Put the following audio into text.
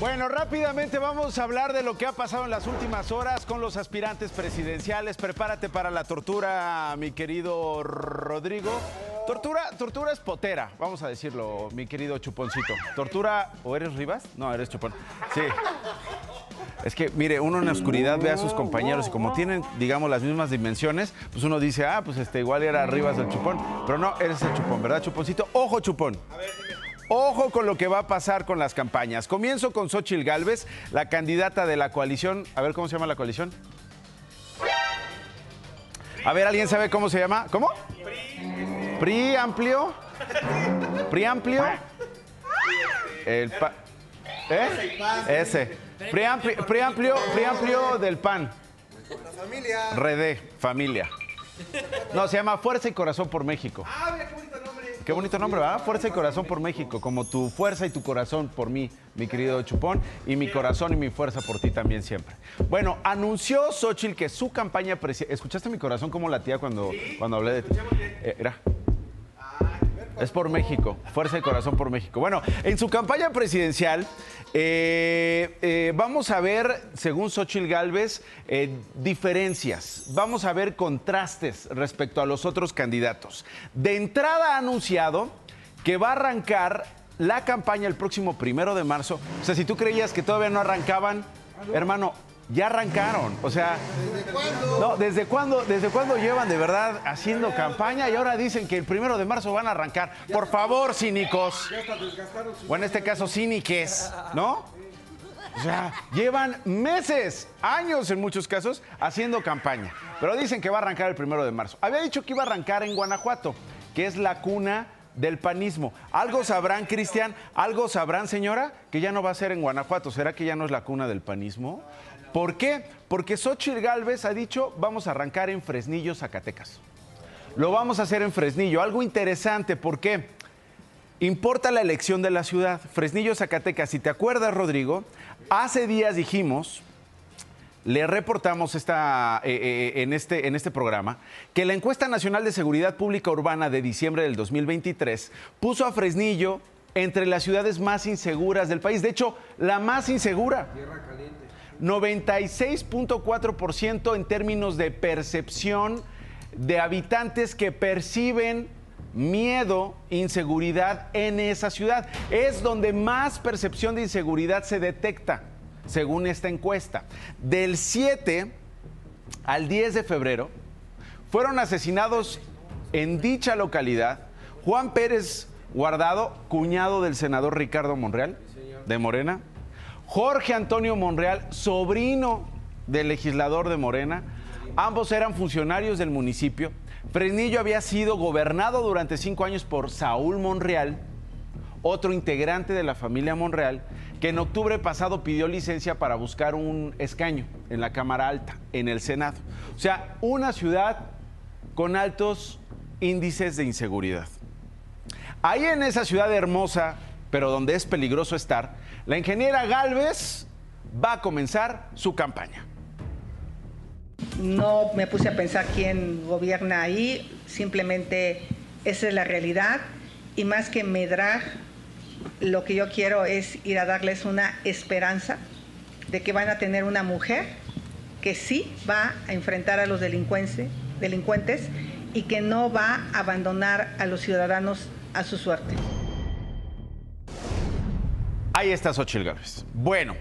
Bueno, rápidamente vamos a hablar de lo que ha pasado en las últimas horas con los aspirantes presidenciales. Prepárate para la tortura, mi querido Rodrigo. Tortura, tortura es potera, vamos a decirlo, mi querido Chuponcito. Tortura, ¿o eres Rivas? No, eres Chupón. Sí. Es que, mire, uno en la oscuridad ve a sus compañeros y como tienen, digamos, las mismas dimensiones, pues uno dice, ah, pues este igual era Rivas el Chupón. Pero no, eres el Chupón, ¿verdad, Chuponcito? Ojo, Chupón. Ojo con lo que va a pasar con las campañas. Comienzo con Xochil Gálvez, la candidata de la coalición. A ver, ¿cómo se llama la coalición? A ver, ¿alguien sabe cómo se llama? ¿Cómo? PRI amplio. PRI amplio. El pa- ¿Eh? Ese. PRI amplio, PRI amplio, PRI amplio del PAN. familia. Redé, familia. No, se llama Fuerza y Corazón por México. Ah, qué bonito nombre. ¿verdad? Fuerza y corazón por México, como tu fuerza y tu corazón por mí, mi querido Chupón, y mi corazón y mi fuerza por ti también siempre. Bueno, anunció Xochitl que su campaña presidencial... ¿Escuchaste mi corazón como latía cuando, cuando hablé de ti? Eh, era. Es por México, fuerza y corazón por México. Bueno, en su campaña presidencial eh, eh, vamos a ver, según Xochitl Gálvez, eh, diferencias, vamos a ver contrastes respecto a los otros candidatos. De entrada ha anunciado que va a arrancar la campaña el próximo primero de marzo. O sea, si tú creías que todavía no arrancaban, hermano, ya arrancaron. O sea, no, ¿desde cuándo, ¿desde cuándo llevan de verdad haciendo campaña y ahora dicen que el primero de marzo van a arrancar? Por favor, cínicos. O en este caso, cíniques, ¿no? O sea, llevan meses, años en muchos casos, haciendo campaña. Pero dicen que va a arrancar el primero de marzo. Había dicho que iba a arrancar en Guanajuato, que es la cuna del panismo. Algo sabrán, Cristian, algo sabrán, señora, que ya no va a ser en Guanajuato. ¿Será que ya no es la cuna del panismo? ¿Por qué? Porque Xochitl Gálvez ha dicho, vamos a arrancar en Fresnillo, Zacatecas. Lo vamos a hacer en Fresnillo. Algo interesante, ¿por qué? Importa la elección de la ciudad. Fresnillo, Zacatecas. Si te acuerdas, Rodrigo, hace días dijimos, le reportamos esta, eh, eh, en, este, en este programa, que la encuesta nacional de seguridad pública urbana de diciembre del 2023 puso a Fresnillo entre las ciudades más inseguras del país. De hecho, la más insegura. 96.4% en términos de percepción de habitantes que perciben miedo, inseguridad en esa ciudad. Es donde más percepción de inseguridad se detecta, según esta encuesta. Del 7 al 10 de febrero fueron asesinados en dicha localidad Juan Pérez Guardado, cuñado del senador Ricardo Monreal, de Morena, Jorge Antonio Monreal, sobrino del legislador de Morena. Ambos eran funcionarios del municipio. Fresnillo había sido gobernado durante cinco años por Saúl Monreal, otro integrante de la familia Monreal, que en octubre pasado pidió licencia para buscar un escaño en la Cámara Alta, en el Senado. O sea, una ciudad con altos índices de inseguridad. Ahí en esa ciudad hermosa, pero donde es peligroso estar, la ingeniera Galvez va a comenzar su campaña. No me puse a pensar quién gobierna ahí, simplemente esa es la realidad y más que medrar, lo que yo quiero es ir a darles una esperanza de que van a tener una mujer que sí va a enfrentar a los delincuentes, y que no va a abandonar a los ciudadanos a su suerte. Ahí está Xochitl Gálvez. Bueno,